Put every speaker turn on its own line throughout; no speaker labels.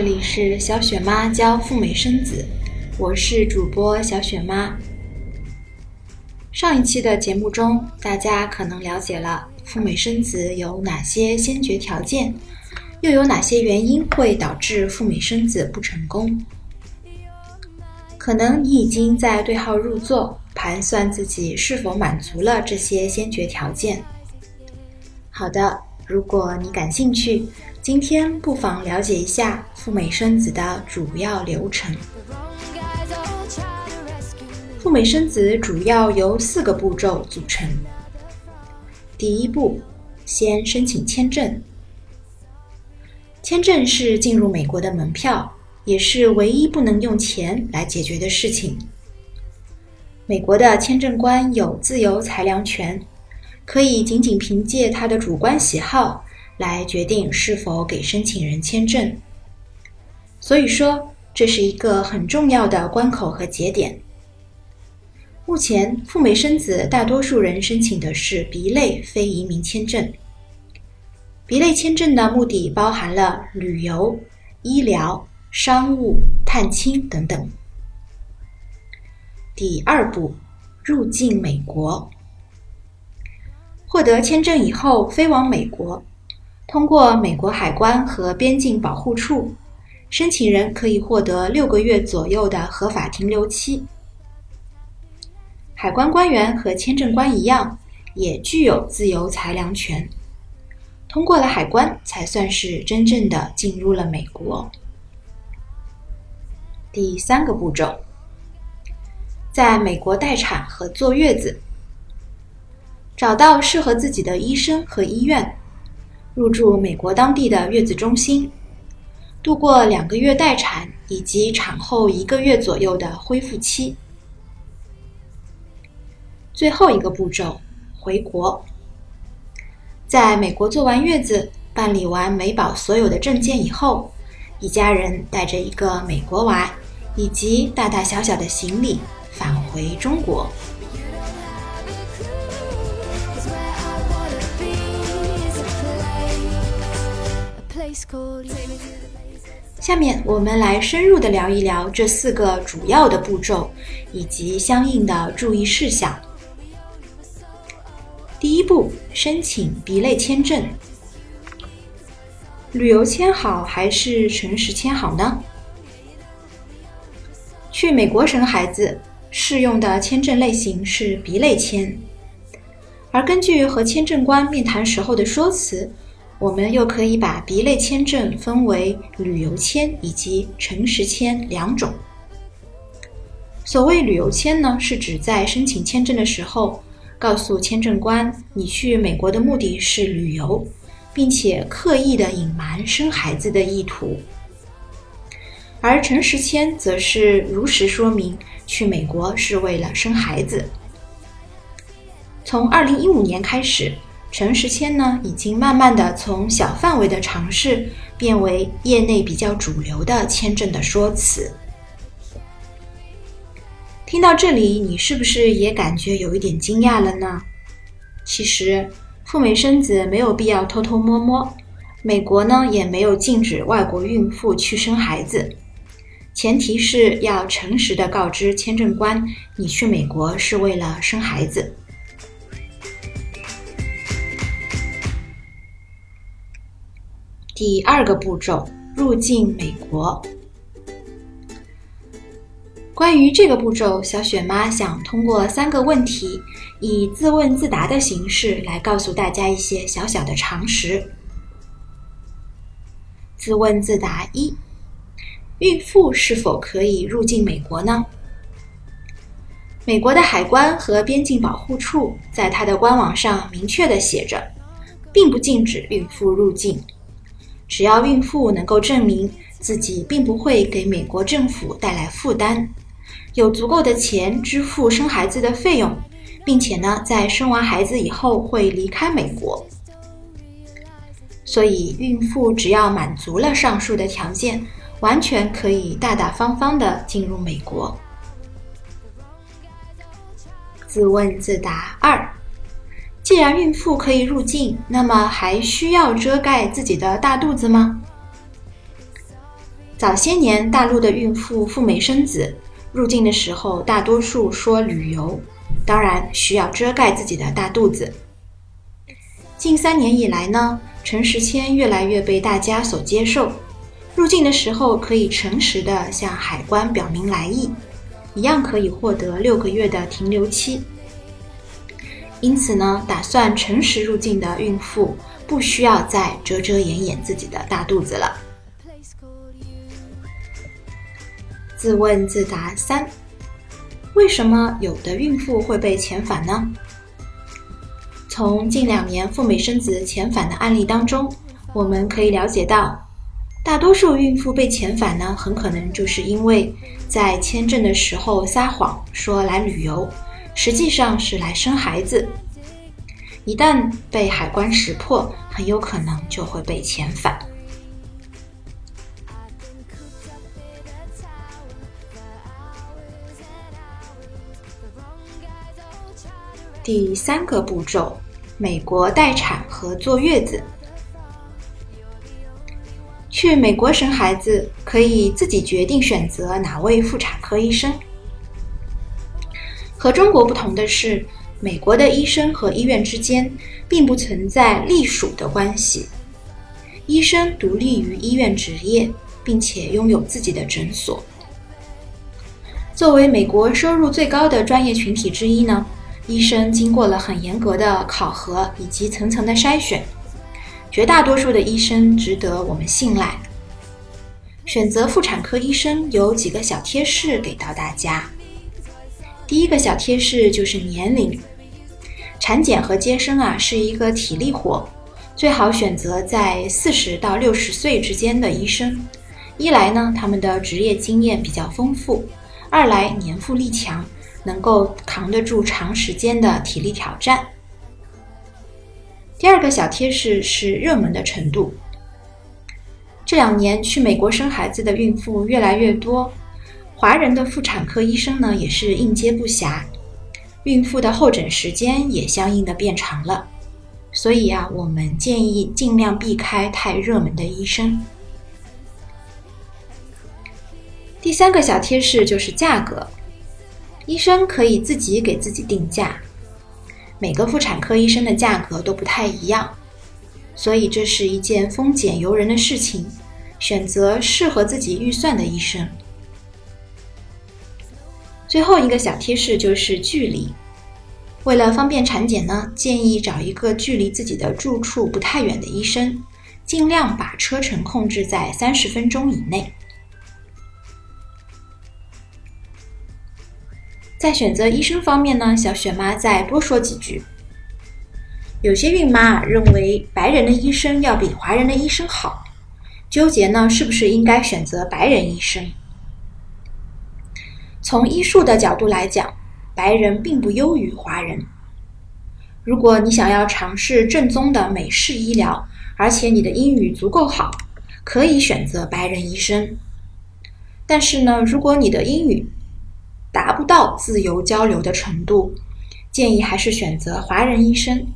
这里是小雪妈教赴美生子，我是主播小雪妈。上一期的节目中，大家可能了解了赴美生子有哪些先决条件，又有哪些原因会导致赴美生子不成功。可能你已经在对号入座，盘算自己是否满足了这些先决条件。好的，如果你感兴趣。今天不妨了解一下赴美生子的主要流程。赴美生子主要由四个步骤组成。第一步，先申请签证。签证是进入美国的门票，也是唯一不能用钱来解决的事情。美国的签证官有自由裁量权，可以仅仅凭借他的主观喜好。来决定是否给申请人签证，所以说这是一个很重要的关口和节点。目前赴美生子，大多数人申请的是 B 类非移民签证。B 类签证的目的包含了旅游、医疗、商务、探亲等等。第二步，入境美国，获得签证以后飞往美国。通过美国海关和边境保护处，申请人可以获得六个月左右的合法停留期。海关官员和签证官一样，也具有自由裁量权。通过了海关，才算是真正的进入了美国。第三个步骤，在美国待产和坐月子，找到适合自己的医生和医院。入住美国当地的月子中心，度过两个月待产以及产后一个月左右的恢复期。最后一个步骤，回国。在美国做完月子，办理完美宝所有的证件以后，一家人带着一个美国娃以及大大小小的行李返回中国。下面我们来深入的聊一聊这四个主要的步骤以及相应的注意事项。第一步，申请 B 类签证。旅游签好还是诚实签好呢？去美国生孩子适用的签证类型是 B 类签，而根据和签证官面谈时候的说辞。我们又可以把 B 类签证分为旅游签以及诚实签两种。所谓旅游签呢，是指在申请签证的时候，告诉签证官你去美国的目的是旅游，并且刻意的隐瞒生孩子的意图。而诚实签则是如实说明去美国是为了生孩子。从二零一五年开始。诚实签呢，已经慢慢的从小范围的尝试变为业内比较主流的签证的说辞。听到这里，你是不是也感觉有一点惊讶了呢？其实，赴美生子没有必要偷偷摸摸，美国呢也没有禁止外国孕妇去生孩子，前提是要诚实的告知签证官，你去美国是为了生孩子。第二个步骤，入境美国。关于这个步骤，小雪妈想通过三个问题，以自问自答的形式来告诉大家一些小小的常识。自问自答一：孕妇是否可以入境美国呢？美国的海关和边境保护处在它的官网上明确的写着，并不禁止孕妇入境，只要孕妇能够证明自己并不会给美国政府带来负担，有足够的钱支付生孩子的费用，并且呢，在生完孩子以后会离开美国。所以，孕妇只要满足了上述的条件，完全可以大大方方的进入美国。自问自答二：既然孕妇可以入境，那么还需要遮盖自己的大肚子吗？早些年，大陆的孕妇赴美生子，入境的时候大多数说旅游，当然需要遮盖自己的大肚子。近三年以来呢？诚实签越来越被大家所接受，入境的时候可以诚实的向海关表明来意，一样可以获得六个月的停留期。因此呢，打算诚实入境的孕妇不需要再遮遮掩掩自己的大肚子了。自问自答三：为什么有的孕妇会被遣返呢？从近两年赴美生子遣返的案例当中，我们可以了解到，大多数孕妇被遣返呢，很可能就是因为在签证的时候撒谎说来旅游，实际上是来生孩子。一旦被海关识破，很有可能就会被遣返。第三个步骤，美国待产和坐月子。去美国生孩子可以自己决定选择哪位妇产科医生。和中国不同的是，美国的医生和医院之间并不存在隶属的关系，医生独立于医院执业，并且拥有自己的诊所。作为美国收入最高的专业群体之一呢？医生经过了很严格的考核以及层层的筛选，绝大多数的医生值得我们信赖。选择妇产科医生有几个小贴士给到大家。第一个小贴士就是年龄，产检和接生啊是一个体力活，最好选择在四十到六十岁之间的医生。一来呢，他们的职业经验比较丰富；二来年富力强。能够扛得住长时间的体力挑战。第二个小贴士是热门的程度。这两年去美国生孩子的孕妇越来越多，华人的妇产科医生呢也是应接不暇，孕妇的候诊时间也相应的变长了。所以啊，我们建议尽量避开太热门的医生。第三个小贴士就是价格。医生可以自己给自己定价，每个妇产科医生的价格都不太一样，所以这是一件丰俭由人的事情，选择适合自己预算的医生。最后一个小贴士就是距离，为了方便产检呢，建议找一个距离自己的住处不太远的医生，尽量把车程控制在三十分钟以内。在选择医生方面呢，小雪妈再多说几句。有些孕妈认为白人的医生要比华人的医生好，纠结呢是不是应该选择白人医生。从医术的角度来讲，白人并不优于华人。如果你想要尝试正宗的美式医疗，而且你的英语足够好，可以选择白人医生。但是呢，如果你的英语，达不到自由交流的程度，建议还是选择华人医生。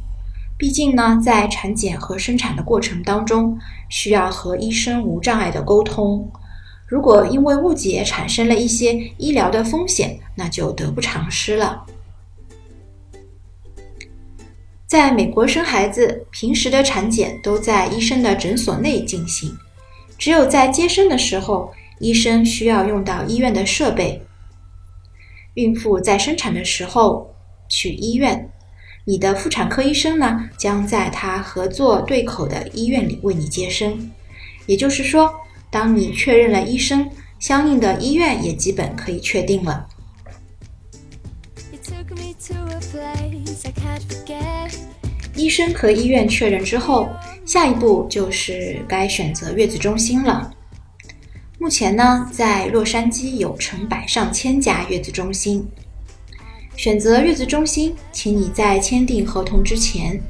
毕竟呢，在产检和生产的过程当中，需要和医生无障碍的沟通。如果因为误解产生了一些医疗的风险，那就得不偿失了。在美国生孩子，平时的产检都在医生的诊所内进行，只有在接生的时候，医生需要用到医院的设备。孕妇在生产的时候去医院，你的妇产科医生呢将在他合作对口的医院里为你接生。也就是说，当你确认了医生，相应的医院也基本可以确定了。医生和医院确认之后，下一步就是该选择月子中心了。目前呢，在洛杉矶有成百上千家月子中心。选择月子中心，请你在签订合同之前，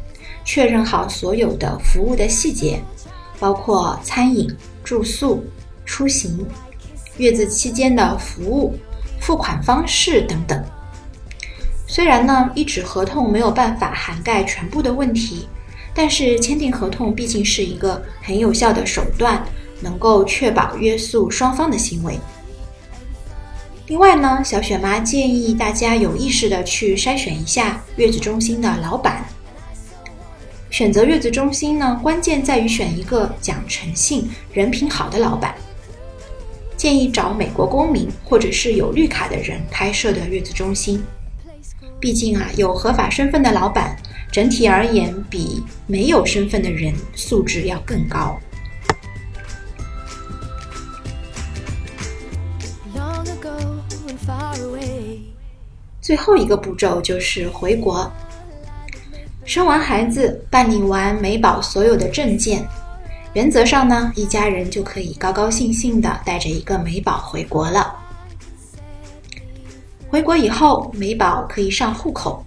确认好所有的服务的细节，包括餐饮、住宿、出行、月子期间的服务、付款方式等等。虽然呢，一纸合同没有办法涵盖全部的问题，但是签订合同毕竟是一个很有效的手段，能够确保约束双方的行为。另外呢，小雪妈建议大家有意识的去筛选一下月子中心的老板。选择月子中心呢，关键在于选一个讲诚信、人品好的老板。建议找美国公民或者是有绿卡的人开设的月子中心。毕竟啊，有合法身份的老板，整体而言比没有身份的人素质要更高。最后一个步骤就是回国。生完孩子，办理完美宝所有的证件，原则上呢，一家人就可以高高兴兴的带着一个美宝回国了。回国以后，美宝可以上户口，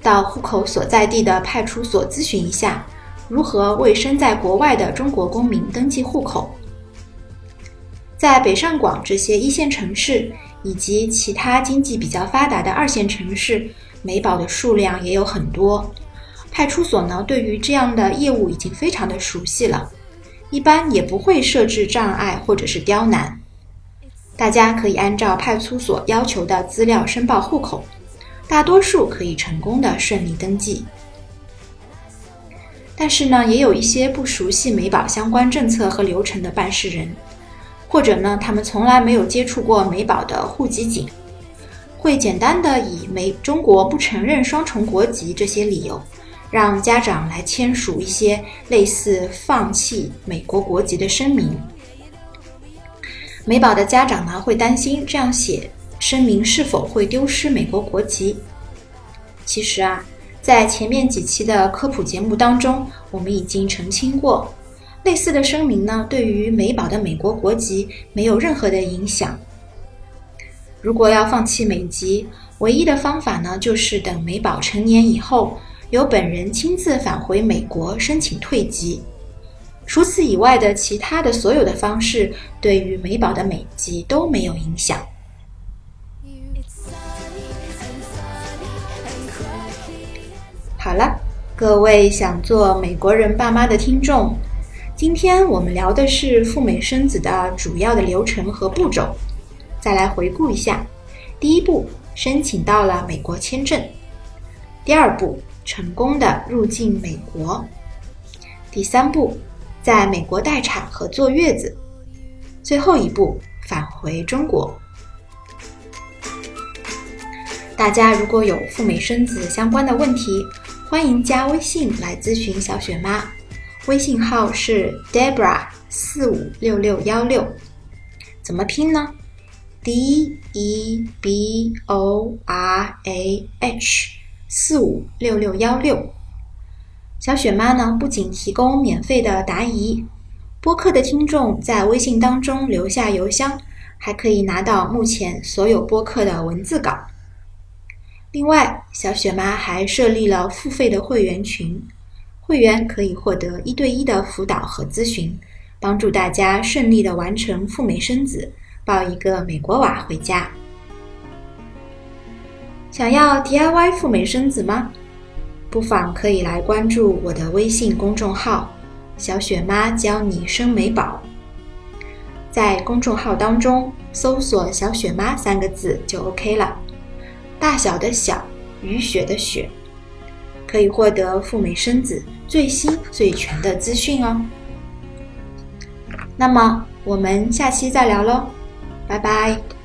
到户口所在地的派出所咨询一下，如何为身在国外的中国公民登记户口。在北上广这些一线城市以及其他经济比较发达的二线城市，美宝的数量也有很多。派出所呢，对于这样的业务已经非常的熟悉了，一般也不会设置障碍或者是刁难。大家可以按照派出所要求的资料申报户口，大多数可以成功的顺利登记。但是呢，也有一些不熟悉美宝相关政策和流程的办事人，或者呢，他们从来没有接触过美宝的户籍警，会简单的以美中国不承认双重国籍这些理由，让家长来签署一些类似放弃美国国籍的声明。美宝的家长呢会担心这样写声明是否会丢失美国国籍。其实啊，在前面几期的科普节目当中，我们已经澄清过，类似的声明呢对于美宝的美国国籍没有任何的影响。如果要放弃美籍，唯一的方法呢就是等美宝成年以后，由本人亲自返回美国申请退籍。除此以外的其他的所有的方式，对于美宝的美籍都没有影响。好了，各位想做美国人爸妈的听众，今天我们聊的是赴美生子的主要的流程和步骤。再来回顾一下：第一步，申请到了美国签证；第二步，成功的入境美国；第三步。在美国待产和坐月子，最后一步返回中国。大家如果有赴美生子相关的问题，欢迎加微信来咨询小雪妈，微信号是 Debra 四五六六幺六，怎么拼呢？？D E B O R A H 四五六六幺六。小雪妈呢，不仅提供免费的答疑，播客的听众在微信当中留下邮箱，还可以拿到目前所有播客的文字稿。另外，小雪妈还设立了付费的会员群，会员可以获得一对一的辅导和咨询，帮助大家顺利的完成赴美生子，抱一个美国娃回家。想要 DIY 赴美生子吗？不妨可以来关注我的微信公众号“小雪妈教你生美宝”。在公众号当中搜索“小雪妈”三个字就 OK 了。大小的小，雨雪的雪，可以获得赴美生子最新最全的资讯哦。那么我们下期再聊喽，拜拜。